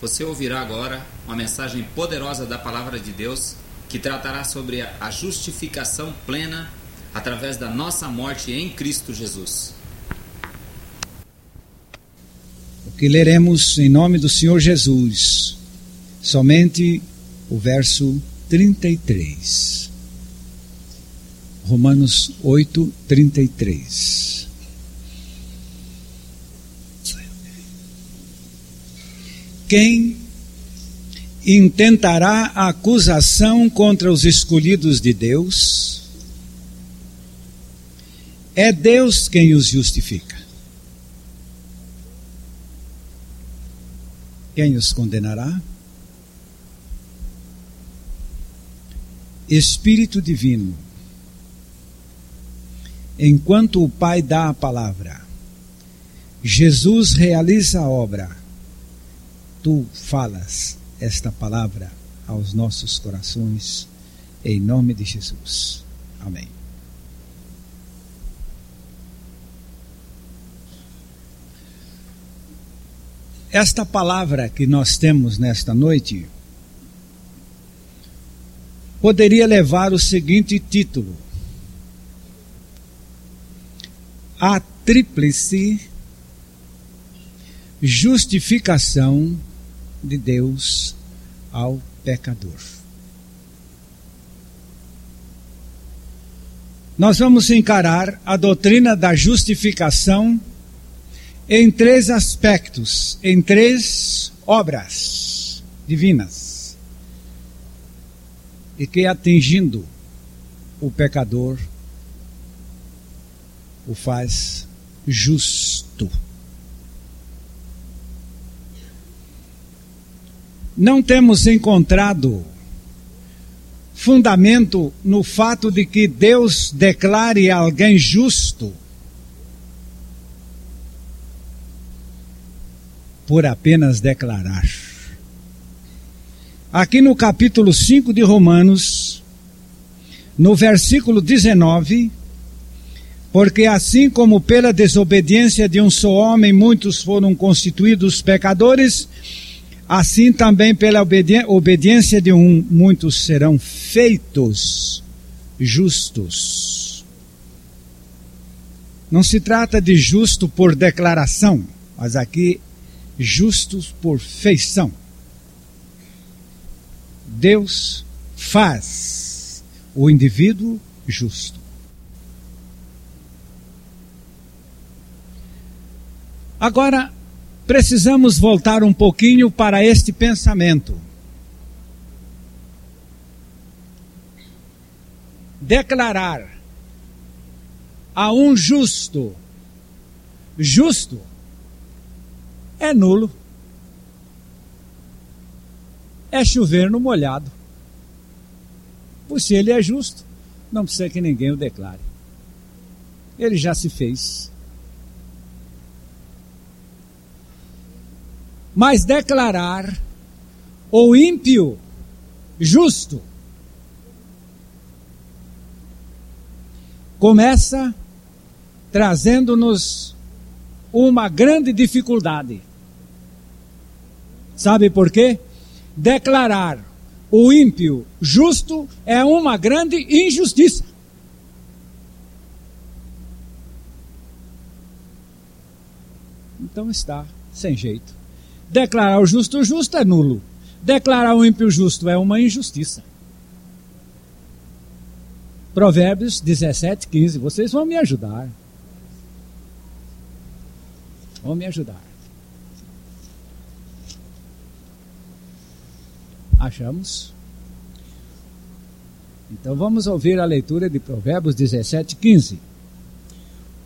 Você ouvirá agora uma mensagem poderosa da Palavra de Deus que tratará sobre a justificação plena através da nossa morte em Cristo Jesus. O que leremos em nome do Senhor Jesus, somente o verso 33. Romanos 8, 33. Quem intentará a acusação contra os escolhidos de Deus? É Deus quem os justifica. Quem os condenará? Espírito Divino. Enquanto o Pai dá a palavra, Jesus realiza a obra, tu falas esta palavra aos nossos corações, em nome de Jesus. Amém. Esta palavra que nós temos nesta noite poderia levar o seguinte título: A Tríplice Justificação de Deus ao pecador. Nós vamos encarar a doutrina da justificação em três aspectos, em três obras divinas, e que atingindo o pecador o faz justo. Não temos encontrado fundamento no fato de que Deus declare alguém justo por apenas declarar. Aqui no capítulo 5 de Romanos, no versículo 19, porque assim como pela desobediência de um só homem muitos foram constituídos pecadores, assim também pela obedi obediência de um muitos serão feitos justos. Não se trata de justo por declaração, mas aqui justos por feição. Deus faz o indivíduo justo. Agora, precisamos voltar um pouquinho para este pensamento. Declarar a um justo, justo, é nulo. É chover no molhado. Pois se ele é justo, não precisa que ninguém o declare. Ele já se fez. Mas declarar o ímpio justo começa trazendo-nos uma grande dificuldade. Sabe por quê? Declarar o ímpio justo é uma grande injustiça. Então está sem jeito. Declarar o justo justo é nulo. Declarar o ímpio justo é uma injustiça. Provérbios 17, 15. Vocês vão me ajudar. Vão me ajudar. Achamos? Então vamos ouvir a leitura de Provérbios 17, 15.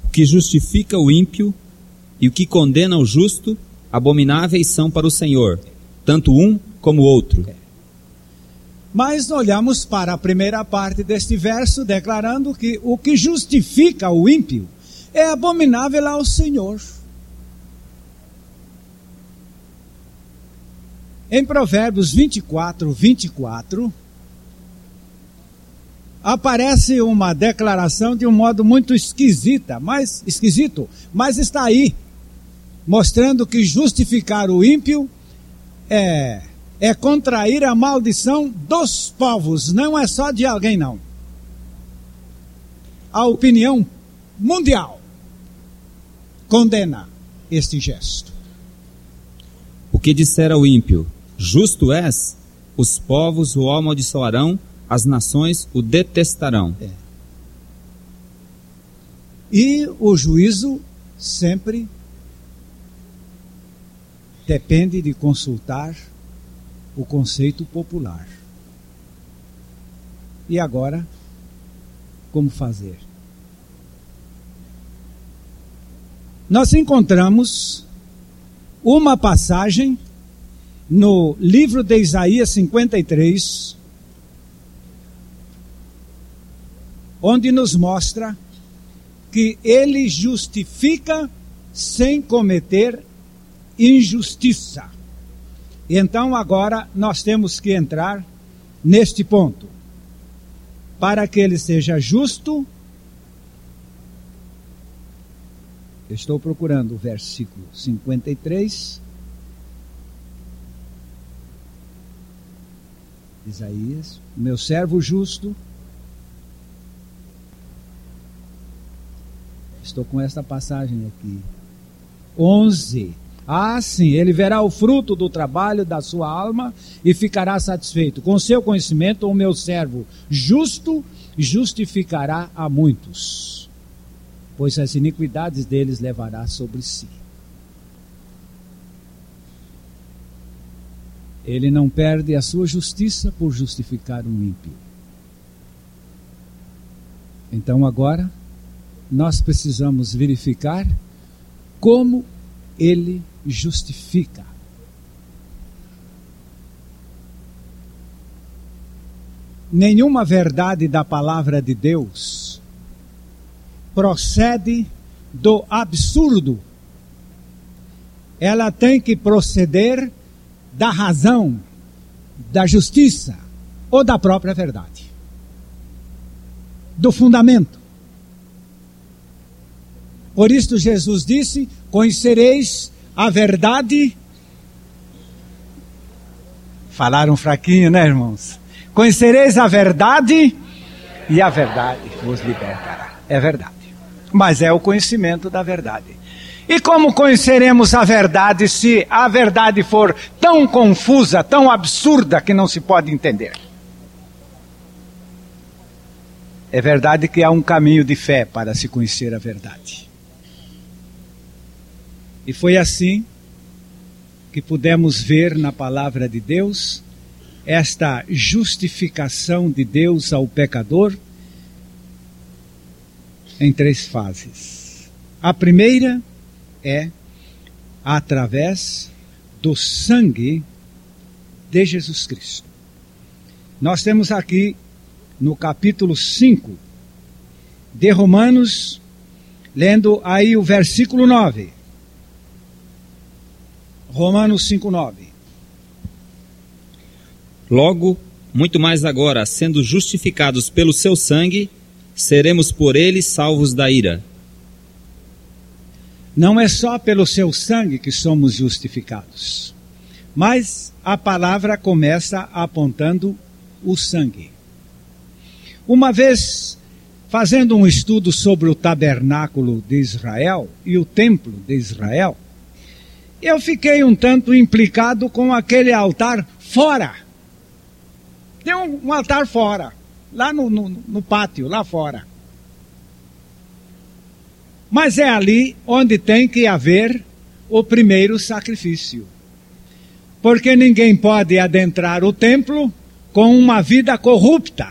O que justifica o ímpio e o que condena o justo, abomináveis são para o Senhor, tanto um como o outro. Mas olhamos para a primeira parte deste verso, declarando que o que justifica o ímpio é abominável ao Senhor. Em Provérbios 24, 24, aparece uma declaração de um modo muito esquisita, mas esquisito, mas está aí, mostrando que justificar o ímpio é, é contrair a maldição dos povos, não é só de alguém, não. A opinião mundial condena este gesto. O que dissera o ímpio, justo és, os povos o amaldiçoarão, as nações o detestarão. É. E o juízo sempre depende de consultar o conceito popular. E agora, como fazer? Nós encontramos uma passagem no livro de Isaías 53, onde nos mostra que ele justifica sem cometer injustiça. Então agora nós temos que entrar neste ponto. Para que ele seja justo, estou procurando o versículo 53. Isaías, meu servo justo. Estou com esta passagem aqui. 11. Ah, sim, ele verá o fruto do trabalho da sua alma e ficará satisfeito. Com seu conhecimento, o meu servo justo justificará a muitos, pois as iniquidades deles levará sobre si. Ele não perde a sua justiça por justificar um ímpio. Então agora, nós precisamos verificar como ele justifica. Nenhuma verdade da palavra de Deus procede do absurdo. Ela tem que proceder da razão, da justiça ou da própria verdade. Do fundamento. Por isso Jesus disse: Conhecereis a verdade. Falaram fraquinho, né, irmãos? Conhecereis a verdade e a verdade vos libertará. É verdade. Mas é o conhecimento da verdade. E como conheceremos a verdade se a verdade for tão confusa, tão absurda que não se pode entender? É verdade que há um caminho de fé para se conhecer a verdade. E foi assim que pudemos ver na palavra de Deus esta justificação de Deus ao pecador em três fases. A primeira é através do sangue de Jesus Cristo. Nós temos aqui no capítulo 5 de Romanos, lendo aí o versículo 9. Romanos 5,9. Logo, muito mais agora, sendo justificados pelo seu sangue, seremos por ele salvos da ira. Não é só pelo seu sangue que somos justificados, mas a palavra começa apontando o sangue. Uma vez fazendo um estudo sobre o tabernáculo de Israel e o templo de Israel, eu fiquei um tanto implicado com aquele altar fora. Tem um, um altar fora, lá no, no, no pátio, lá fora. Mas é ali onde tem que haver o primeiro sacrifício. Porque ninguém pode adentrar o templo com uma vida corrupta.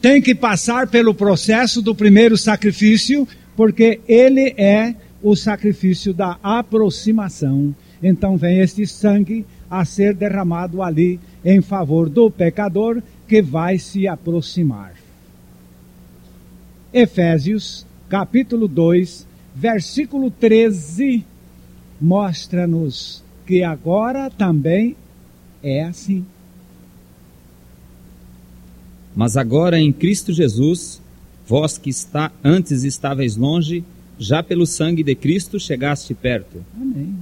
Tem que passar pelo processo do primeiro sacrifício, porque ele é o sacrifício da aproximação. Então vem este sangue a ser derramado ali em favor do pecador que vai se aproximar. Efésios, capítulo 2, versículo 13, mostra-nos que agora também é assim. Mas agora em Cristo Jesus, vós que está antes estáveis longe, já pelo sangue de Cristo chegaste perto. Amém.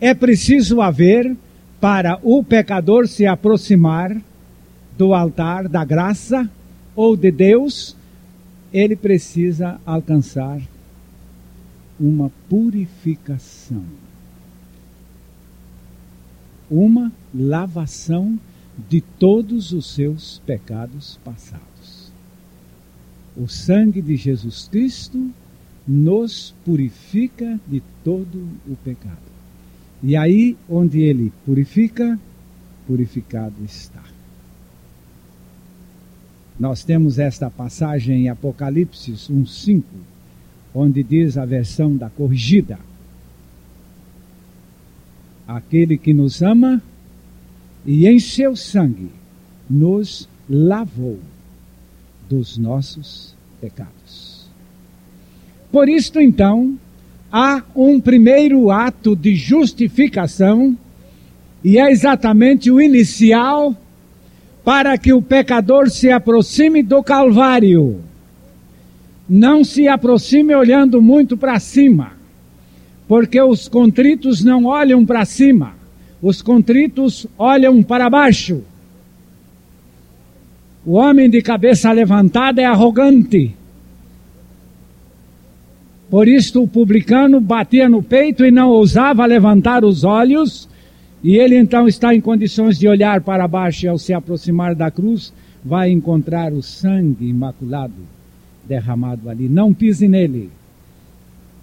é preciso haver para o pecador se aproximar do altar da graça ou de Deus, ele precisa alcançar uma purificação. Uma lavação de todos os seus pecados passados. O sangue de Jesus Cristo nos purifica de todo o pecado. E aí, onde ele purifica, purificado está. Nós temos esta passagem em Apocalipse 1,5, onde diz a versão da corrigida: Aquele que nos ama e em seu sangue nos lavou dos nossos pecados. Por isto, então, há um primeiro ato de justificação, e é exatamente o inicial para que o pecador se aproxime do Calvário. Não se aproxime olhando muito para cima, porque os contritos não olham para cima os contritos olham para baixo. O homem de cabeça levantada é arrogante. Por isto o publicano batia no peito e não ousava levantar os olhos, e ele então está em condições de olhar para baixo e ao se aproximar da cruz, vai encontrar o sangue imaculado derramado ali. Não pise nele.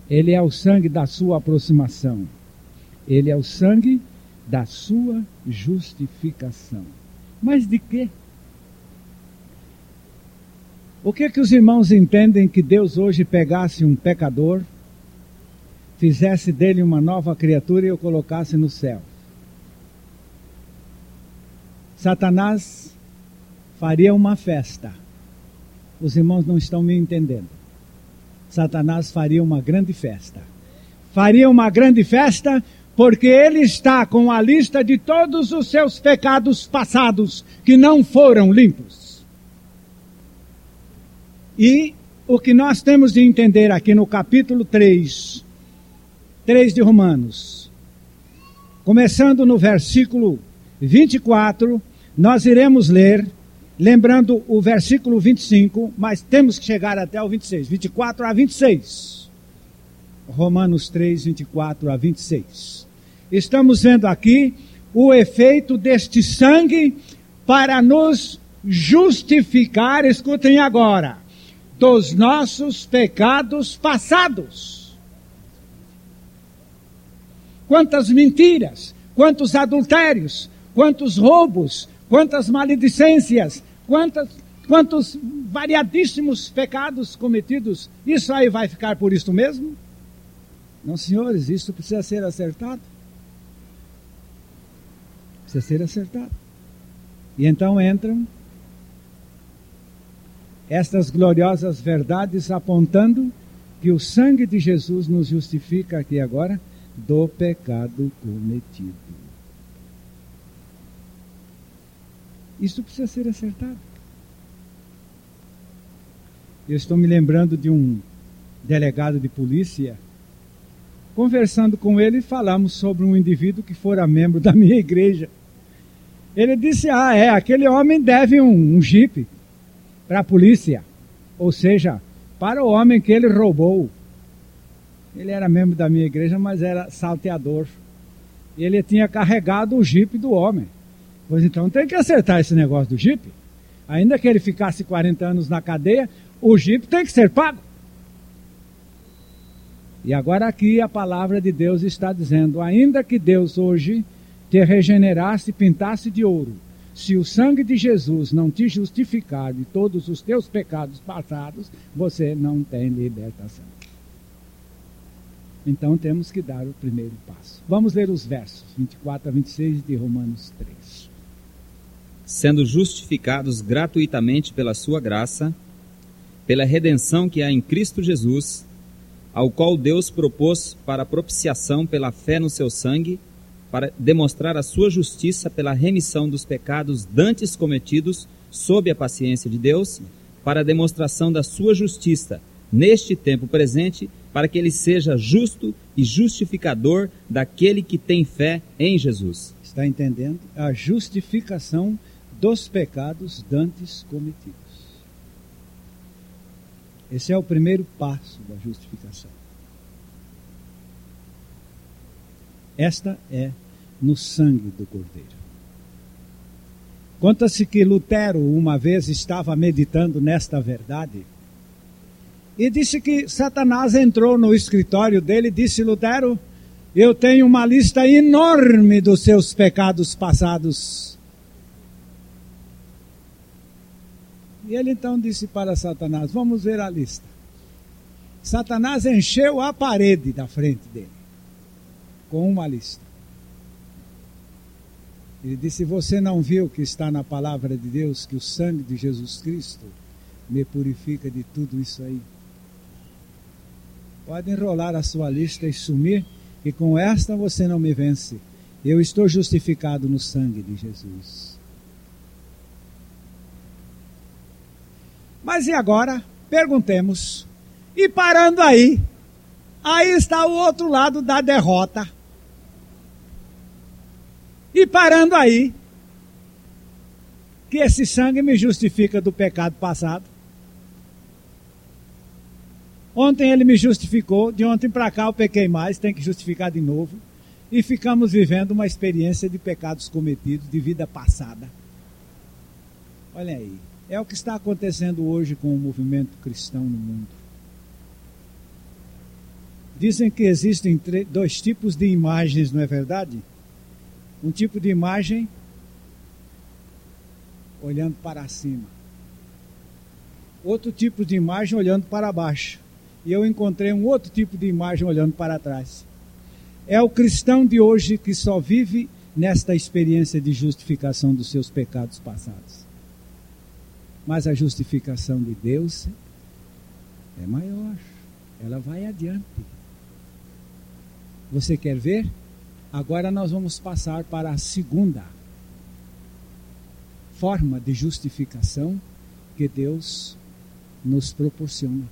Ele é o sangue da sua aproximação. Ele é o sangue da sua justificação. Mas de quê? O que é que os irmãos entendem que Deus hoje pegasse um pecador, fizesse dele uma nova criatura e o colocasse no céu? Satanás faria uma festa. Os irmãos não estão me entendendo. Satanás faria uma grande festa. Faria uma grande festa porque ele está com a lista de todos os seus pecados passados que não foram limpos. E o que nós temos de entender aqui no capítulo 3, 3 de Romanos, começando no versículo 24, nós iremos ler, lembrando o versículo 25, mas temos que chegar até o 26, 24 a 26. Romanos 3, 24 a 26 estamos vendo aqui o efeito deste sangue para nos justificar, escutem agora, dos nossos pecados passados. Quantas mentiras, quantos adultérios, quantos roubos, quantas maledicências, quantas, quantos variadíssimos pecados cometidos. Isso aí vai ficar por isso mesmo? Não, senhores, isso precisa ser acertado precisa ser acertado. E então entram estas gloriosas verdades apontando que o sangue de Jesus nos justifica aqui agora do pecado cometido. Isso precisa ser acertado. Eu estou me lembrando de um delegado de polícia. Conversando com ele, falamos sobre um indivíduo que fora membro da minha igreja. Ele disse: Ah, é, aquele homem deve um, um jipe para a polícia. Ou seja, para o homem que ele roubou. Ele era membro da minha igreja, mas era salteador. E ele tinha carregado o jipe do homem. Pois então tem que acertar esse negócio do jipe. Ainda que ele ficasse 40 anos na cadeia, o jipe tem que ser pago. E agora aqui a palavra de Deus está dizendo: ainda que Deus hoje te regenerasse e pintasse de ouro, se o sangue de Jesus não te justificar de todos os teus pecados passados, você não tem libertação. Então temos que dar o primeiro passo. Vamos ler os versos 24 a 26 de Romanos 3. Sendo justificados gratuitamente pela sua graça, pela redenção que há em Cristo Jesus, ao qual Deus propôs para propiciação pela fé no seu sangue, para demonstrar a sua justiça pela remissão dos pecados dantes cometidos sob a paciência de Deus, para a demonstração da sua justiça neste tempo presente, para que ele seja justo e justificador daquele que tem fé em Jesus. Está entendendo? A justificação dos pecados dantes cometidos. Esse é o primeiro passo da justificação. Esta é no sangue do Cordeiro. Conta-se que Lutero uma vez estava meditando nesta verdade e disse que Satanás entrou no escritório dele e disse: Lutero, eu tenho uma lista enorme dos seus pecados passados. E ele então disse para Satanás: Vamos ver a lista. Satanás encheu a parede da frente dele com uma lista. Ele disse: Você não viu que está na palavra de Deus que o sangue de Jesus Cristo me purifica de tudo isso aí? Pode enrolar a sua lista e sumir, que com esta você não me vence. Eu estou justificado no sangue de Jesus. Mas e agora? Perguntemos. E parando aí, aí está o outro lado da derrota. E parando aí, que esse sangue me justifica do pecado passado. Ontem ele me justificou, de ontem para cá eu pequei mais, tem que justificar de novo. E ficamos vivendo uma experiência de pecados cometidos, de vida passada. Olha aí, é o que está acontecendo hoje com o movimento cristão no mundo. Dizem que existem dois tipos de imagens, não é verdade? Um tipo de imagem olhando para cima. Outro tipo de imagem olhando para baixo e eu encontrei um outro tipo de imagem olhando para trás. É o cristão de hoje que só vive nesta experiência de justificação dos seus pecados passados. Mas a justificação de Deus é maior, ela vai adiante. Você quer ver? Agora nós vamos passar para a segunda forma de justificação que Deus nos proporciona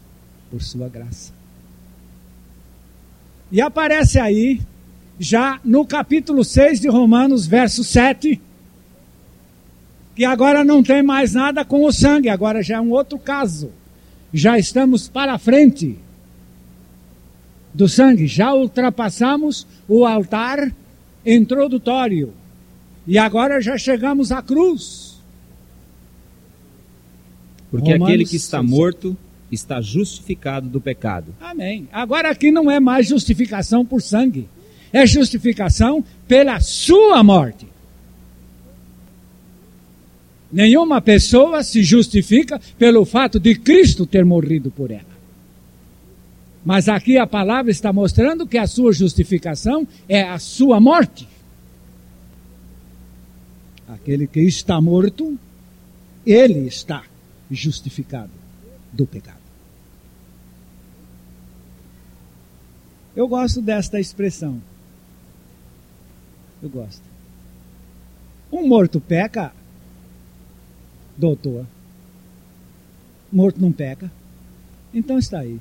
por sua graça. E aparece aí, já no capítulo 6 de Romanos, verso 7, que agora não tem mais nada com o sangue, agora já é um outro caso. Já estamos para frente do sangue, já ultrapassamos o altar introdutório. E agora já chegamos à cruz. Porque Romanos aquele que está 6. morto está justificado do pecado. Amém. Agora aqui não é mais justificação por sangue, é justificação pela sua morte. Nenhuma pessoa se justifica pelo fato de Cristo ter morrido por ela. Mas aqui a palavra está mostrando que a sua justificação é a sua morte. Aquele que está morto, ele está justificado do pecado. Eu gosto desta expressão. Eu gosto. Um morto peca, doutor. Morto não peca. Então está aí,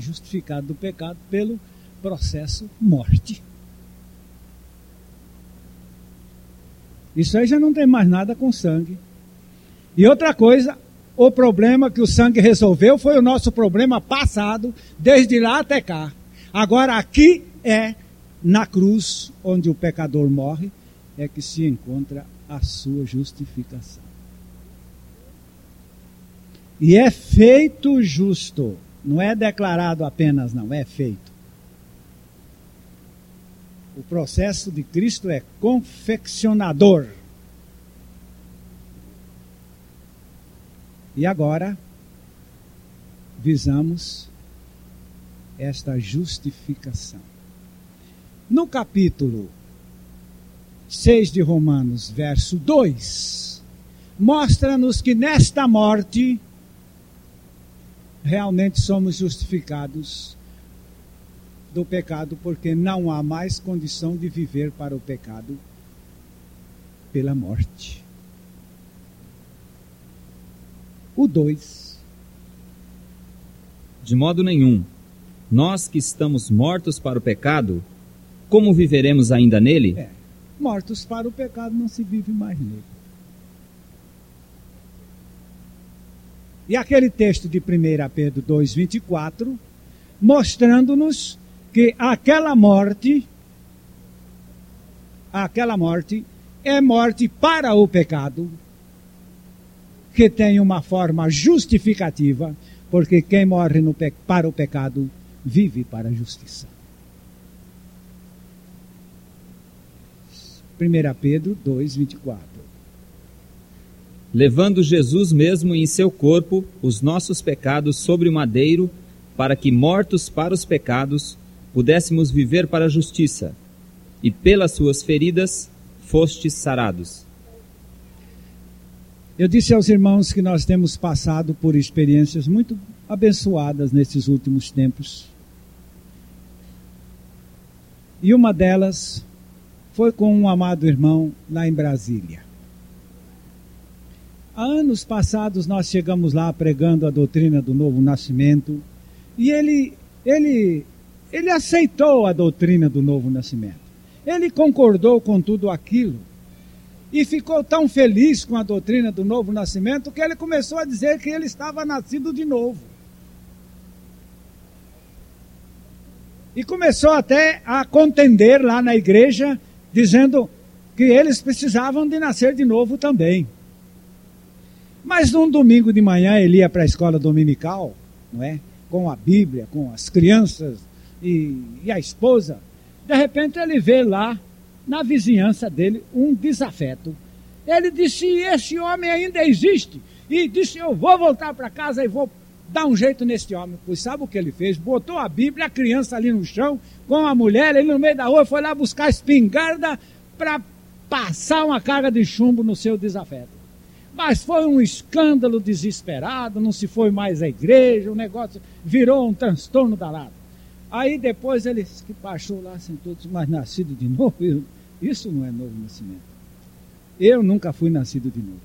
justificado do pecado pelo processo morte. Isso aí já não tem mais nada com sangue. E outra coisa, o problema que o sangue resolveu foi o nosso problema passado, desde lá até cá. Agora aqui é na cruz onde o pecador morre é que se encontra a sua justificação. E é feito justo, não é declarado apenas, não, é feito. O processo de Cristo é confeccionador. E agora, visamos esta justificação. No capítulo 6 de Romanos, verso 2, mostra-nos que nesta morte realmente somos justificados do pecado, porque não há mais condição de viver para o pecado pela morte. O 2. De modo nenhum Nós que estamos mortos para o pecado, como viveremos ainda nele? É, mortos para o pecado não se vive mais nele. E aquele texto de 1 Pedro 2,24, mostrando-nos que aquela morte, aquela morte é morte para o pecado, que tem uma forma justificativa, porque quem morre para o pecado vive para a justiça. 1 Pedro 2, 24. Levando Jesus mesmo em seu corpo os nossos pecados sobre o madeiro, para que, mortos para os pecados, pudéssemos viver para a justiça, e pelas suas feridas fostes sarados. Eu disse aos irmãos que nós temos passado por experiências muito abençoadas nesses últimos tempos. E uma delas foi com um amado irmão lá em Brasília. Anos passados nós chegamos lá pregando a doutrina do novo nascimento e ele, ele, ele aceitou a doutrina do novo nascimento. Ele concordou com tudo aquilo e ficou tão feliz com a doutrina do novo nascimento que ele começou a dizer que ele estava nascido de novo. E começou até a contender lá na igreja, dizendo que eles precisavam de nascer de novo também. Mas num domingo de manhã ele ia para a escola dominical, não é? Com a Bíblia, com as crianças e, e a esposa. De repente ele vê lá na vizinhança dele um desafeto. Ele disse: Esse homem ainda existe. E disse: Eu vou voltar para casa e vou dar um jeito nesse homem. Pois sabe o que ele fez? Botou a Bíblia, a criança ali no chão, com a mulher, ele no meio da rua, foi lá buscar espingarda para passar uma carga de chumbo no seu desafeto. Mas foi um escândalo desesperado, não se foi mais à igreja, o negócio virou um transtorno danado. Aí depois ele que baixou lá, sentou, disse, mas nascido de novo? Isso não é novo nascimento. Eu nunca fui nascido de novo.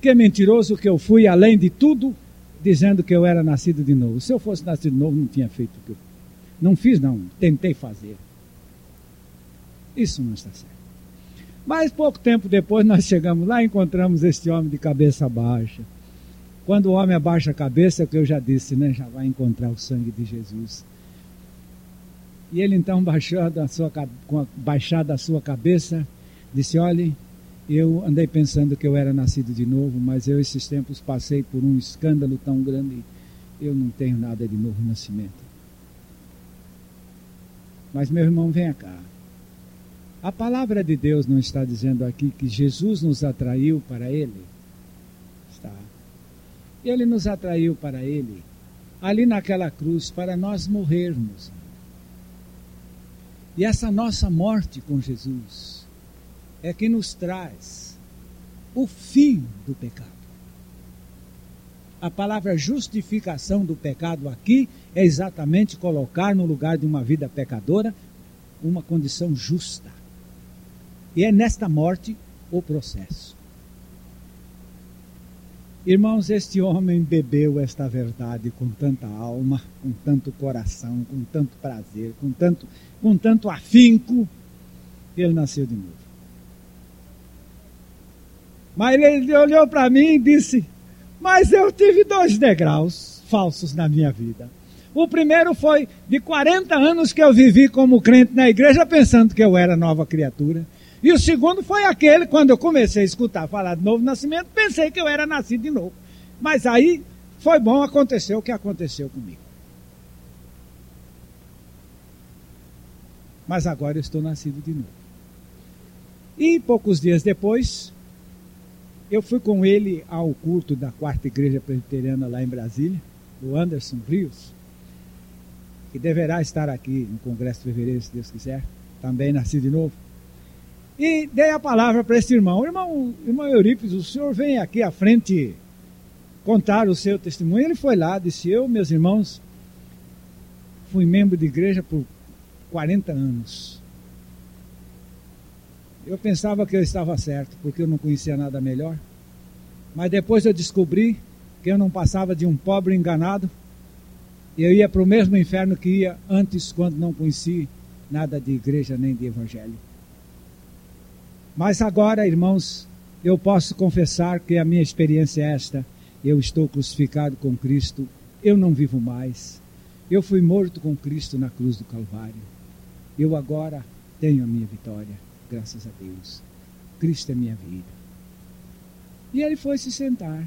Que mentiroso que eu fui, além de tudo, dizendo que eu era nascido de novo. Se eu fosse nascido de novo, não tinha feito o que eu Não fiz, não. Tentei fazer. Isso não está certo. Mas pouco tempo depois nós chegamos lá e encontramos este homem de cabeça baixa. Quando o homem abaixa a cabeça, é o que eu já disse, né? Já vai encontrar o sangue de Jesus. E ele então baixou da sua, a baixada a sua cabeça, disse: Olhe, eu andei pensando que eu era nascido de novo, mas eu esses tempos passei por um escândalo tão grande, eu não tenho nada de novo nascimento. Mas meu irmão, venha cá. A palavra de Deus não está dizendo aqui que Jesus nos atraiu para Ele? Está. Ele nos atraiu para Ele, ali naquela cruz, para nós morrermos. E essa nossa morte com Jesus é que nos traz o fim do pecado. A palavra justificação do pecado aqui é exatamente colocar no lugar de uma vida pecadora uma condição justa. E é nesta morte o processo. Irmãos, este homem bebeu esta verdade com tanta alma, com tanto coração, com tanto prazer, com tanto, com tanto afinco, ele nasceu de novo. Mas ele olhou para mim e disse: Mas eu tive dois degraus falsos na minha vida. O primeiro foi de 40 anos que eu vivi como crente na igreja, pensando que eu era nova criatura. E o segundo foi aquele, quando eu comecei a escutar falar de novo nascimento, pensei que eu era nascido de novo. Mas aí foi bom, aconteceu o que aconteceu comigo. Mas agora eu estou nascido de novo. E poucos dias depois, eu fui com ele ao culto da quarta igreja presbiteriana lá em Brasília, do Anderson Rios, que deverá estar aqui no Congresso de Fevereiro, se Deus quiser, também nascido de novo. E dei a palavra para esse irmão. Irmão, irmão Eurípides, o senhor vem aqui à frente contar o seu testemunho. Ele foi lá, disse: Eu, meus irmãos, fui membro de igreja por 40 anos. Eu pensava que eu estava certo, porque eu não conhecia nada melhor. Mas depois eu descobri que eu não passava de um pobre enganado, Eu ia para o mesmo inferno que ia antes, quando não conheci nada de igreja nem de evangelho. Mas agora, irmãos, eu posso confessar que a minha experiência é esta. Eu estou crucificado com Cristo, eu não vivo mais. Eu fui morto com Cristo na cruz do Calvário. Eu agora tenho a minha vitória, graças a Deus. Cristo é minha vida. E ele foi se sentar.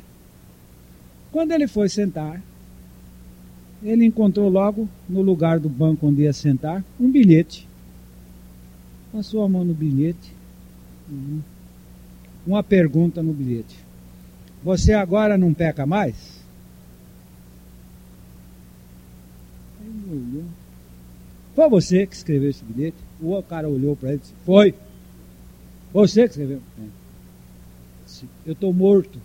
Quando ele foi sentar, ele encontrou logo no lugar do banco onde ia sentar um bilhete. Passou a mão no bilhete. Uma pergunta no bilhete. Você agora não peca mais? Foi você que escreveu esse bilhete? O cara olhou para ele e disse: Foi. Você que escreveu? Eu estou morto.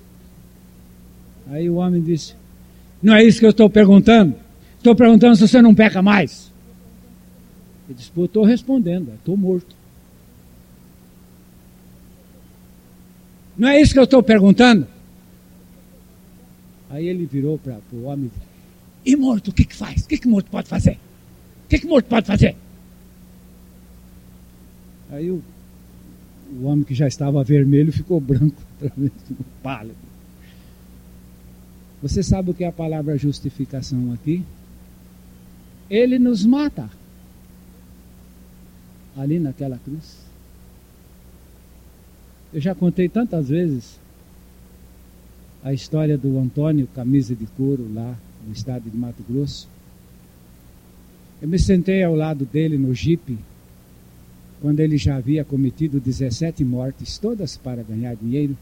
Aí o homem disse: Não é isso que eu estou perguntando. Estou perguntando se você não peca mais. Ele disse: estou respondendo, estou morto. Não é isso que eu estou perguntando? Aí ele virou para o homem e morto, o que, que faz? O que, que morto pode fazer? O que, que morto pode fazer? Aí o, o homem que já estava vermelho ficou branco, pálido. Você sabe o que é a palavra justificação aqui? Ele nos mata. Ali naquela cruz. Eu já contei tantas vezes a história do Antônio, camisa de couro, lá no estado de Mato Grosso. Eu me sentei ao lado dele no jipe, quando ele já havia cometido 17 mortes, todas para ganhar dinheiro.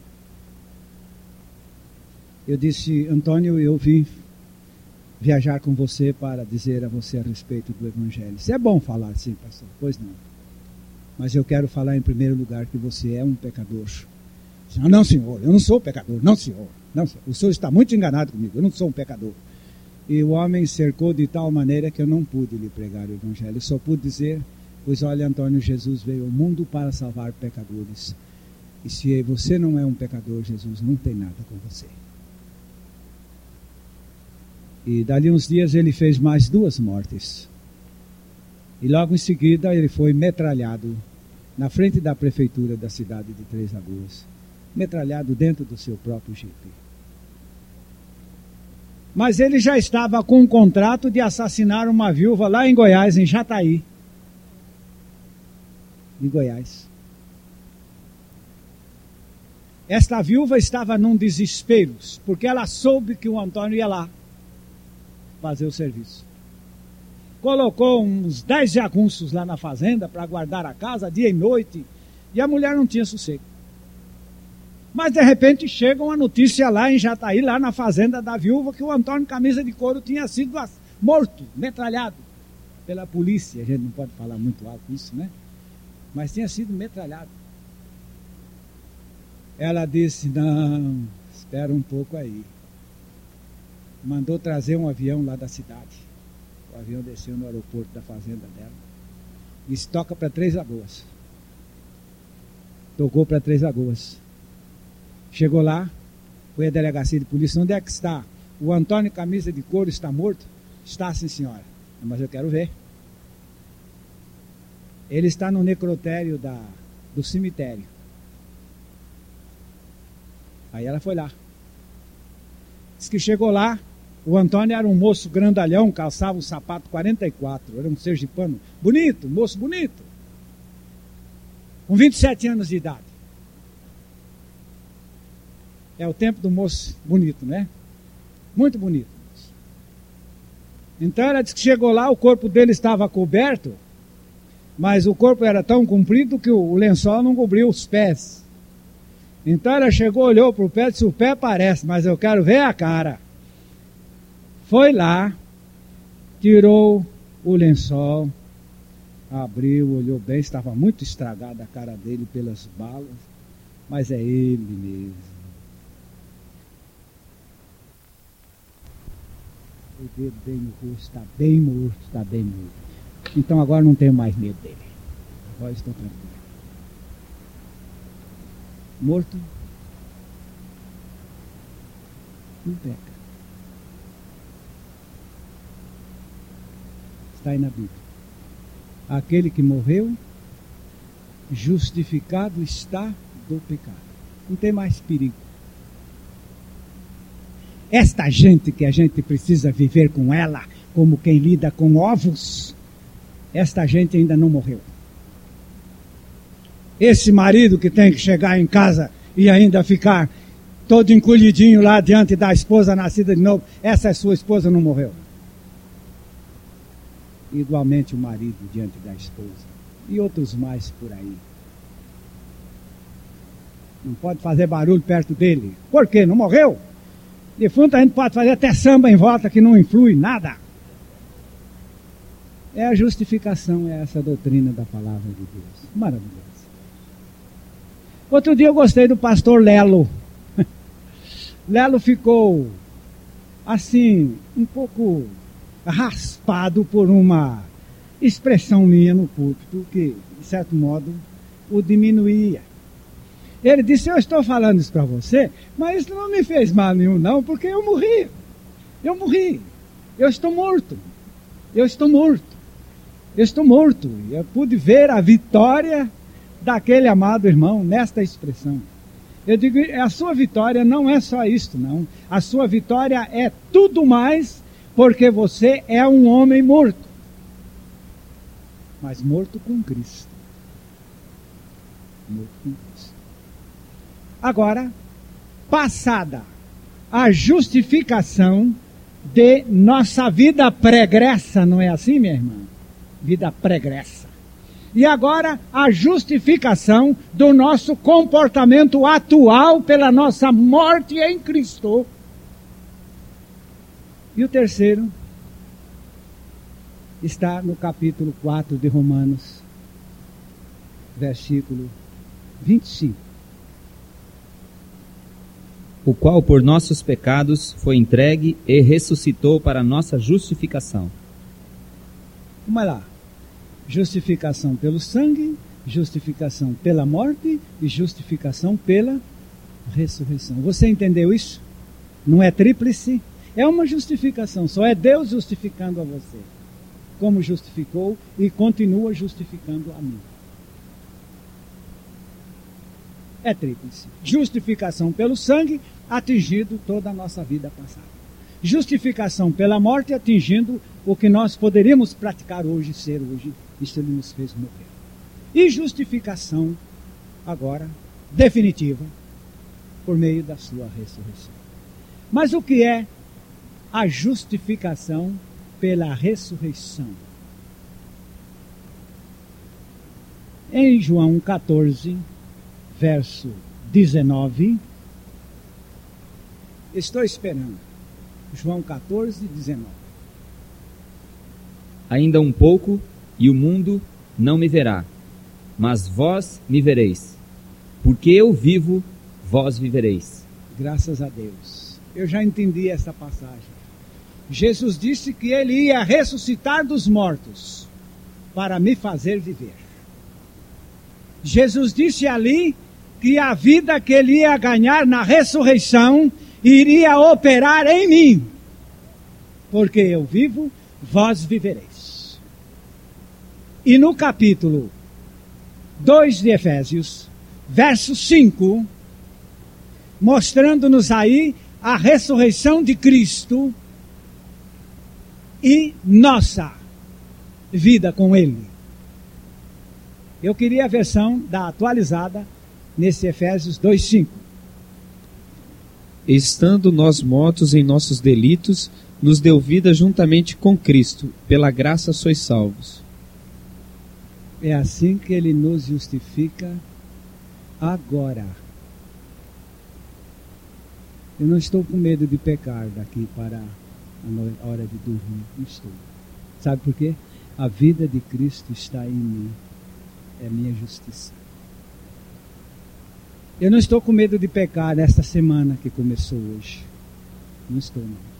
Eu disse, Antônio, eu vim viajar com você para dizer a você a respeito do Evangelho. Isso é bom falar assim, pastor? Pois não. Mas eu quero falar em primeiro lugar que você é um pecador. Não, não, senhor, eu não sou pecador. Não, senhor. Não, senhor. O senhor está muito enganado comigo. Eu não sou um pecador. E o homem cercou de tal maneira que eu não pude lhe pregar o Evangelho. Eu só pude dizer, pois olha, Antônio, Jesus veio ao mundo para salvar pecadores. E se você não é um pecador, Jesus não tem nada com você. E dali uns dias ele fez mais duas mortes. E logo em seguida ele foi metralhado na frente da prefeitura da cidade de Três Lagoas. Metralhado dentro do seu próprio jipe. Mas ele já estava com um contrato de assassinar uma viúva lá em Goiás, em Jataí. Em Goiás. Esta viúva estava num desespero, porque ela soube que o Antônio ia lá fazer o serviço. Colocou uns dez jagunços lá na fazenda para guardar a casa dia e noite, e a mulher não tinha sossego. Mas de repente chega uma notícia lá em Jataí, lá na fazenda da viúva, que o Antônio Camisa de Couro tinha sido morto, metralhado pela polícia. A gente não pode falar muito alto isso, né? Mas tinha sido metralhado. Ela disse: Não, espera um pouco aí mandou trazer um avião lá da cidade. O avião desceu no aeroporto da fazenda dela. Disse, toca para Três Lagoas. Tocou para Três Lagoas. Chegou lá, foi a delegacia de polícia. Onde é que está? O Antônio Camisa de Couro está morto? Está, sim, senhora. Mas eu quero ver. Ele está no necrotério da, do cemitério. Aí ela foi lá. Diz que chegou lá, o Antônio era um moço grandalhão, calçava um sapato 44, era um sergipano bonito, moço bonito. Com 27 anos de idade. É o tempo do moço bonito, né? Muito bonito. Então ela disse que chegou lá, o corpo dele estava coberto, mas o corpo era tão comprido que o lençol não cobriu os pés. Então ela chegou, olhou para o pé e disse: O pé parece, mas eu quero ver a cara. Foi lá, tirou o lençol, abriu, olhou bem, estava muito estragada a cara dele pelas balas, mas é ele mesmo. O dedo bem no rosto, está bem morto, está bem morto. Então agora não tenho mais medo dele. Agora estou tranquilo. Morto, não peca. Está aí na Bíblia. Aquele que morreu, justificado está do pecado. Não tem mais perigo. Esta gente que a gente precisa viver com ela, como quem lida com ovos, esta gente ainda não morreu. Esse marido que tem que chegar em casa e ainda ficar todo encolhidinho lá diante da esposa nascida de novo, essa é sua esposa, não morreu. Igualmente o marido diante da esposa. E outros mais por aí. Não pode fazer barulho perto dele. Por quê? Não morreu? Defunto a gente pode fazer até samba em volta que não influi nada. É a justificação, é essa doutrina da palavra de Deus. Maravilhoso. Outro dia eu gostei do pastor Lelo. Lelo ficou assim, um pouco raspado por uma expressão minha no púlpito que, de certo modo, o diminuía. Ele disse: Eu estou falando isso para você, mas isso não me fez mal nenhum, não, porque eu morri. Eu morri. Eu estou morto. Eu estou morto. Eu estou morto. Eu pude ver a vitória daquele amado irmão nesta expressão. Eu digo, a sua vitória não é só isto, não. A sua vitória é tudo mais, porque você é um homem morto. Mas morto com Cristo. Morto com Cristo. Agora, passada a justificação de nossa vida pregressa, não é assim, minha irmã? Vida pregressa. E agora a justificação do nosso comportamento atual pela nossa morte em Cristo. E o terceiro está no capítulo 4 de Romanos, versículo 25. O qual por nossos pecados foi entregue e ressuscitou para nossa justificação. Vamos lá justificação pelo sangue, justificação pela morte e justificação pela ressurreição. Você entendeu isso? Não é tríplice? É uma justificação, só é Deus justificando a você, como justificou e continua justificando a mim. É tríplice. Justificação pelo sangue, atingindo toda a nossa vida passada. Justificação pela morte, atingindo o que nós poderíamos praticar hoje, ser hoje isto ele nos fez morrer. E justificação, agora, definitiva, por meio da sua ressurreição. Mas o que é a justificação pela ressurreição? Em João 14, verso 19, estou esperando. João 14, 19. Ainda um pouco e o mundo não me verá, mas vós me vereis. Porque eu vivo, vós vivereis. Graças a Deus. Eu já entendi essa passagem. Jesus disse que ele ia ressuscitar dos mortos para me fazer viver. Jesus disse ali que a vida que ele ia ganhar na ressurreição iria operar em mim. Porque eu vivo, vós vivereis. E no capítulo 2 de Efésios, verso 5, mostrando-nos aí a ressurreição de Cristo e nossa vida com Ele. Eu queria a versão da atualizada nesse Efésios 2,5. Estando nós mortos em nossos delitos, nos deu vida juntamente com Cristo, pela graça sois salvos. É assim que ele nos justifica agora. Eu não estou com medo de pecar daqui para a hora de dormir. Estou. Sabe por quê? A vida de Cristo está em mim. É minha justiça. Eu não estou com medo de pecar nesta semana que começou hoje. Não estou, não.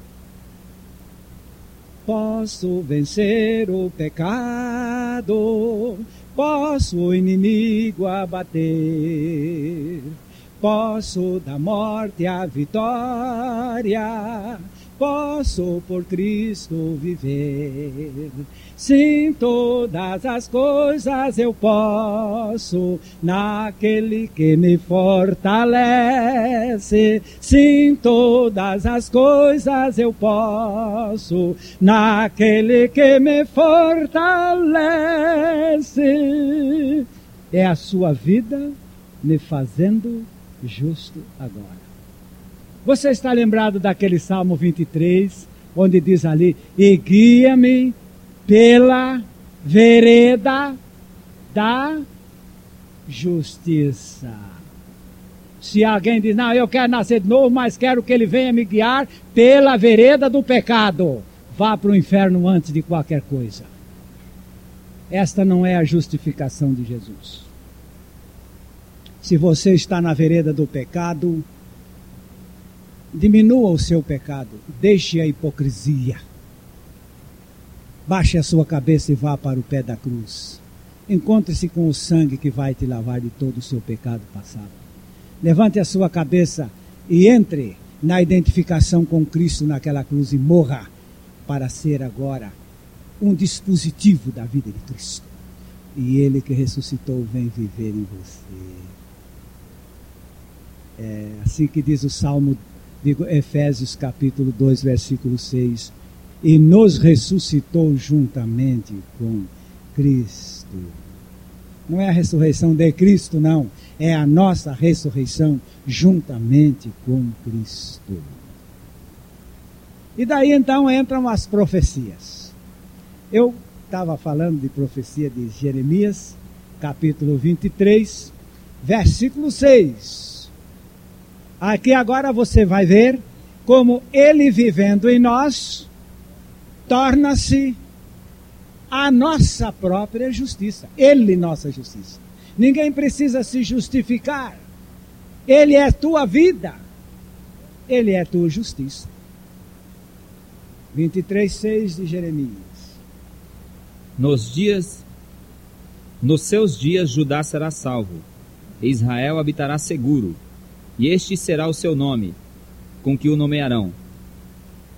Posso vencer o pecado, posso o inimigo abater, posso da morte a vitória, posso por Cristo viver. Sim, todas as coisas eu posso naquele que me fortalece. Sim, todas as coisas eu posso naquele que me fortalece. É a sua vida me fazendo justo agora. Você está lembrado daquele Salmo 23, onde diz ali: E guia-me pela vereda da justiça. Se alguém diz, não, eu quero nascer de novo, mas quero que ele venha me guiar pela vereda do pecado, vá para o inferno antes de qualquer coisa. Esta não é a justificação de Jesus. Se você está na vereda do pecado, diminua o seu pecado, deixe a hipocrisia. Baixe a sua cabeça e vá para o pé da cruz. Encontre-se com o sangue que vai te lavar de todo o seu pecado passado. Levante a sua cabeça e entre na identificação com Cristo naquela cruz e morra para ser agora um dispositivo da vida de Cristo. E Ele que ressuscitou vem viver em você. É assim que diz o Salmo, digo, Efésios capítulo 2, versículo 6. E nos ressuscitou juntamente com Cristo. Não é a ressurreição de Cristo, não. É a nossa ressurreição juntamente com Cristo. E daí então entram as profecias. Eu estava falando de profecia de Jeremias, capítulo 23, versículo 6 Aqui agora você vai ver como ele vivendo em nós torna-se a nossa própria justiça. Ele, nossa justiça. Ninguém precisa se justificar. Ele é tua vida. Ele é tua justiça. 23, 6 de Jeremias. Nos dias, nos seus dias Judá será salvo, Israel habitará seguro e este será o seu nome, com que o nomearão.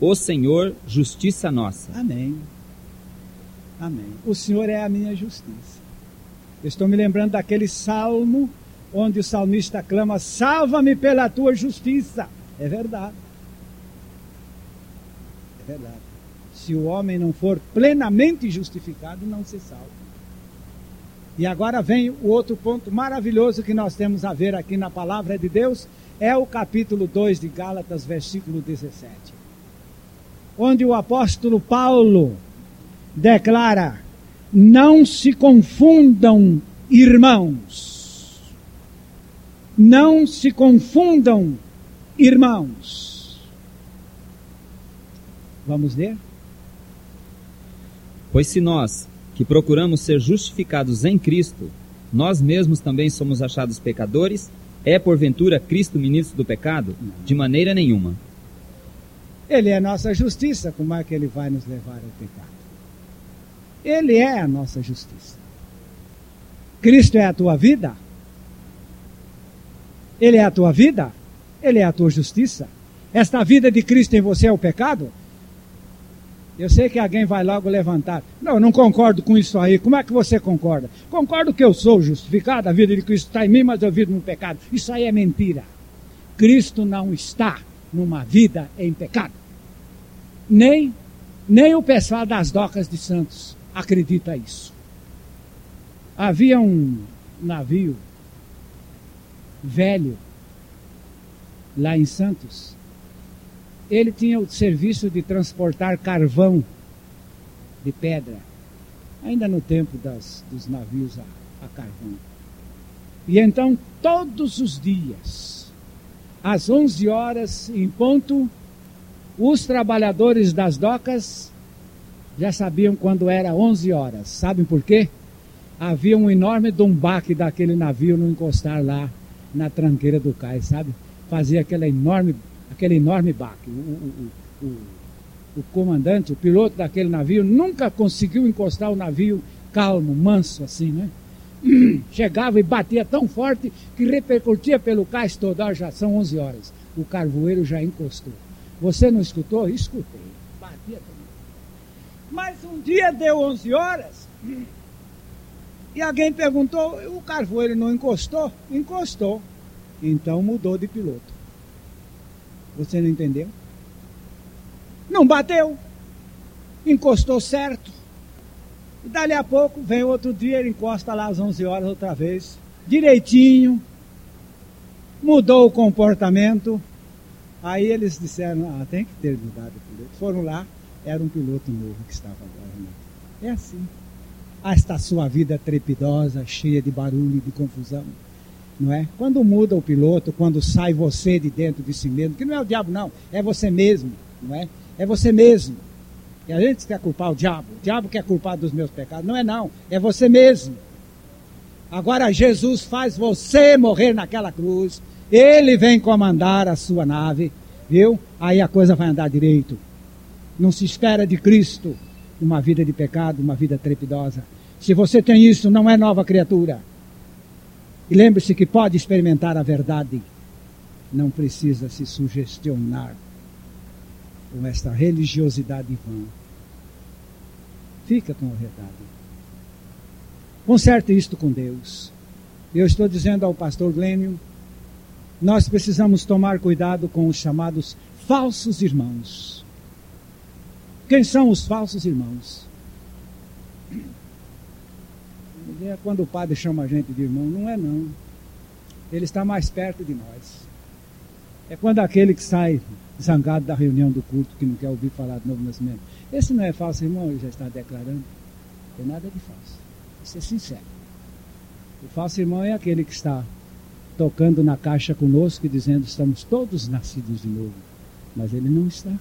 O Senhor, justiça nossa. Amém. Amém. O Senhor é a minha justiça. estou me lembrando daquele salmo onde o salmista clama: Salva-me pela tua justiça. É verdade. É verdade. Se o homem não for plenamente justificado, não se salva. E agora vem o outro ponto maravilhoso que nós temos a ver aqui na palavra de Deus, é o capítulo 2 de Gálatas, versículo 17. Onde o apóstolo Paulo declara: Não se confundam, irmãos. Não se confundam, irmãos. Vamos ler? Pois se nós, que procuramos ser justificados em Cristo, nós mesmos também somos achados pecadores, é porventura Cristo ministro do pecado? De maneira nenhuma. Ele é a nossa justiça, como é que ele vai nos levar ao pecado? Ele é a nossa justiça. Cristo é a tua vida? Ele é a tua vida? Ele é a tua justiça? Esta vida de Cristo em você é o pecado? Eu sei que alguém vai logo levantar. Não, eu não concordo com isso aí. Como é que você concorda? Concordo que eu sou justificado, a vida de Cristo está em mim, mas eu vivo no pecado. Isso aí é mentira. Cristo não está numa vida em pecado. Nem, nem o pessoal das docas de Santos acredita isso. Havia um navio velho lá em Santos ele tinha o serviço de transportar carvão de pedra, ainda no tempo das, dos navios a, a carvão. E então, todos os dias, às 11 horas em ponto, os trabalhadores das docas já sabiam quando era 11 horas. Sabem por quê? Havia um enorme dumbaque daquele navio no encostar lá na tranqueira do cais, sabe? Fazia aquela enorme aquele enorme baque. O, o, o, o, comandante, o piloto daquele navio, nunca conseguiu encostar o navio calmo, manso assim, né? Chegava e batia tão forte que repercutia pelo cais todo. Ah, já são 11 horas. O carvoeiro já encostou. Você não escutou? Escutei. Batia também. Mas um dia deu 11 horas e alguém perguntou: o carvoeiro não encostou? Encostou. Então mudou de piloto. Você não entendeu? Não bateu. Encostou certo. E dali a pouco vem outro dia, ele encosta lá às 11 horas outra vez. Direitinho. Mudou o comportamento. Aí eles disseram, ah, tem que ter mudado o piloto. Foram lá, era um piloto novo que estava agora. Né? É assim. Está sua vida trepidosa, cheia de barulho e de confusão. Não é? Quando muda o piloto, quando sai você de dentro de si mesmo, que não é o diabo não, é você mesmo, não é? É você mesmo. E a gente quer culpar o diabo, o diabo quer culpar dos meus pecados. Não é não, é você mesmo. Agora Jesus faz você morrer naquela cruz, ele vem comandar a sua nave, viu? Aí a coisa vai andar direito. Não se espera de Cristo uma vida de pecado, uma vida trepidosa. Se você tem isso, não é nova criatura. E lembre-se que pode experimentar a verdade. Não precisa se sugestionar com esta religiosidade vã. Fica com a verdade. Conserte isto com Deus. Eu estou dizendo ao pastor Glênio nós precisamos tomar cuidado com os chamados falsos irmãos. Quem são os falsos irmãos? É quando o padre chama a gente de irmão, não é não. Ele está mais perto de nós. É quando aquele que sai zangado da reunião do culto, que não quer ouvir falar de novo nascimento. Esse não é falso irmão, ele já está declarando. Não tem nada de falso. Isso é sincero. O falso irmão é aquele que está tocando na caixa conosco e dizendo estamos todos nascidos de novo. Mas ele não está.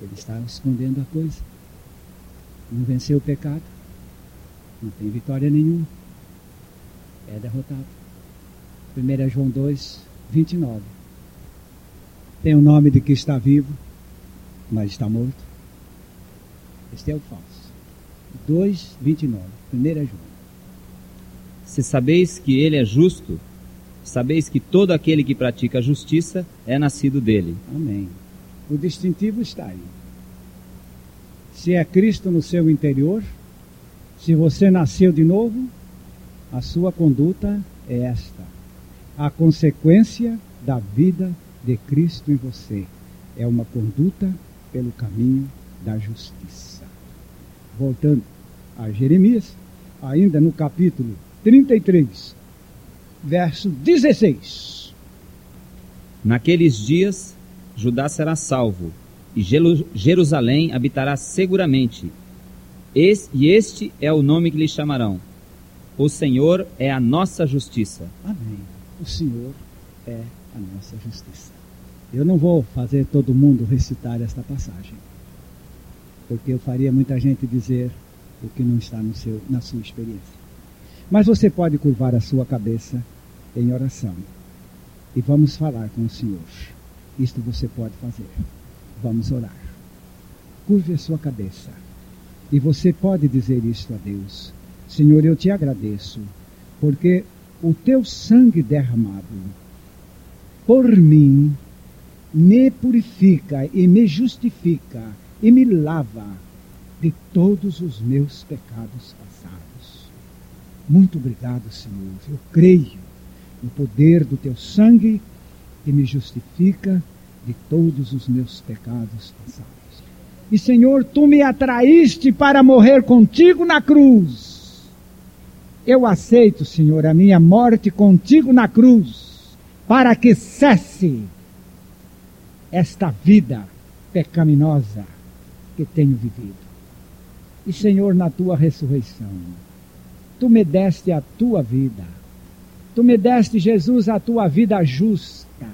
Ele está escondendo a coisa. Não venceu o pecado. Não tem vitória nenhuma. É derrotado. 1 João 2, 29. Tem o nome de que está vivo, mas está morto. Este é o falso. 2, 29. 1 João. Se sabeis que ele é justo, sabeis que todo aquele que pratica a justiça é nascido dele. Amém. O distintivo está aí. Se é Cristo no seu interior, se você nasceu de novo, a sua conduta é esta. A consequência da vida de Cristo em você é uma conduta pelo caminho da justiça. Voltando a Jeremias, ainda no capítulo 33, verso 16. Naqueles dias, Judá será salvo, e Jerusalém habitará seguramente. Esse, e este é o nome que lhe chamarão. O Senhor é a nossa justiça. Amém. O Senhor é a nossa justiça. Eu não vou fazer todo mundo recitar esta passagem, porque eu faria muita gente dizer o que não está no seu, na sua experiência. Mas você pode curvar a sua cabeça em oração. E vamos falar com o Senhor. Isto você pode fazer. Vamos orar. Curve a sua cabeça. E você pode dizer isto a Deus: Senhor, eu te agradeço, porque o teu sangue derramado por mim me purifica e me justifica e me lava de todos os meus pecados passados. Muito obrigado, Senhor. Eu creio no poder do teu sangue que me justifica de todos os meus pecados passados. E Senhor, tu me atraíste para morrer contigo na cruz. Eu aceito, Senhor, a minha morte contigo na cruz, para que cesse esta vida pecaminosa que tenho vivido. E Senhor, na tua ressurreição, tu me deste a tua vida. Tu me deste, Jesus, a tua vida justa.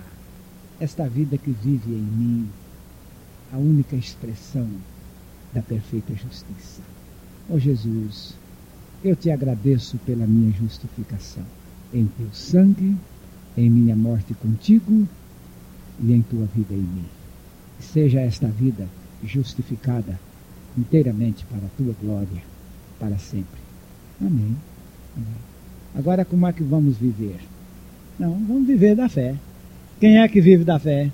Esta vida que vive em mim, a única expressão da perfeita justiça. Ó oh, Jesus, eu te agradeço pela minha justificação em teu sangue, em minha morte contigo e em tua vida em mim. Seja esta vida justificada inteiramente para a tua glória, para sempre. Amém. Amém. Agora, como é que vamos viver? Não, vamos viver da fé. Quem é que vive da fé?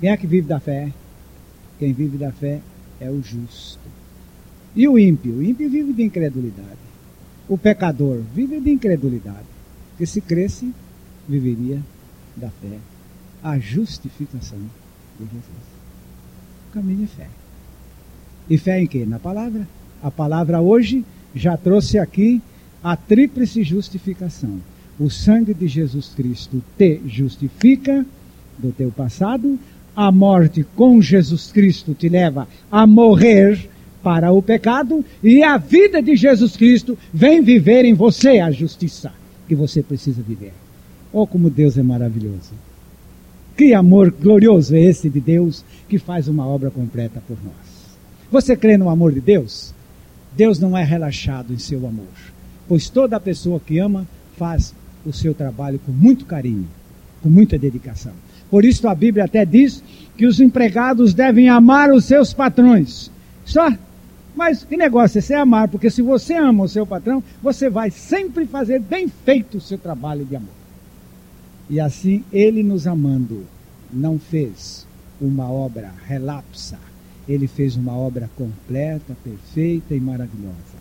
Quem é que vive da fé? Quem vive da fé é o justo. E o ímpio? O ímpio vive de incredulidade. O pecador vive de incredulidade. Porque se cresce, viveria da fé. A justificação de Jesus. O caminho é fé. E fé em quê? Na palavra. A palavra hoje já trouxe aqui a tríplice justificação. O sangue de Jesus Cristo te justifica do teu passado, a morte com Jesus Cristo te leva a morrer para o pecado e a vida de Jesus Cristo vem viver em você a justiça que você precisa viver. Oh, como Deus é maravilhoso! Que amor glorioso é esse de Deus que faz uma obra completa por nós. Você crê no amor de Deus? Deus não é relaxado em seu amor, pois toda pessoa que ama faz o seu trabalho com muito carinho, com muita dedicação. Por isso a Bíblia até diz que os empregados devem amar os seus patrões. Só mas que negócio é você amar, porque se você ama o seu patrão, você vai sempre fazer bem feito o seu trabalho de amor. E assim, ele nos amando, não fez uma obra relapsa, ele fez uma obra completa, perfeita e maravilhosa.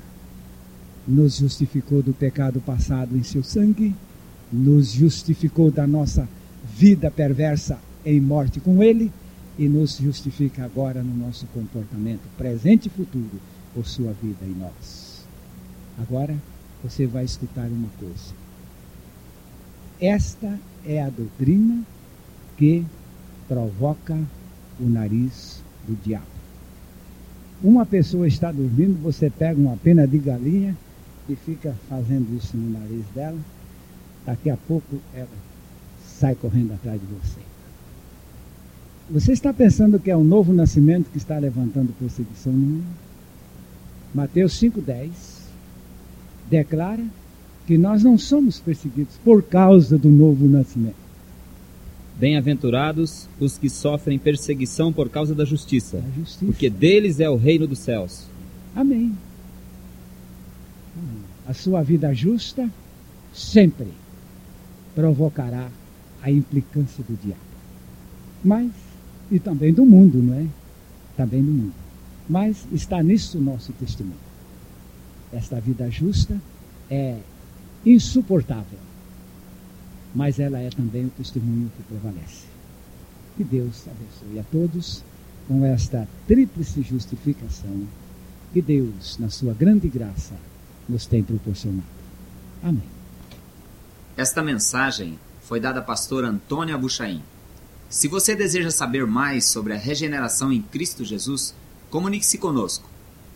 Nos justificou do pecado passado em seu sangue, nos justificou da nossa vida perversa em morte com ele e nos justifica agora no nosso comportamento presente e futuro por sua vida em nós. Agora você vai escutar uma coisa. Esta é a doutrina que provoca o nariz do diabo. Uma pessoa está dormindo, você pega uma pena de galinha e fica fazendo isso no nariz dela. Daqui a pouco ela sai correndo atrás de você. Você está pensando que é o novo nascimento que está levantando perseguição no mundo? Mateus 5,10 declara que nós não somos perseguidos por causa do novo nascimento. Bem-aventurados os que sofrem perseguição por causa da justiça, justiça. porque deles é o reino dos céus. Amém. A sua vida justa sempre provocará a implicância do diabo. Mas, e também do mundo, não é? Também do mundo. Mas está nisso o nosso testemunho. Esta vida justa é insuportável, mas ela é também o testemunho que prevalece. Que Deus abençoe a todos com esta tríplice justificação que Deus, na sua grande graça, nos tem proporcionado. Amém. Esta mensagem foi dada à pastora Antônia Buchaim. Se você deseja saber mais sobre a regeneração em Cristo Jesus, comunique-se conosco.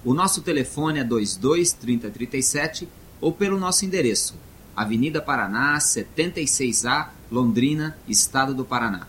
O nosso telefone é 22 3037 ou pelo nosso endereço, Avenida Paraná, 76A, Londrina, Estado do Paraná.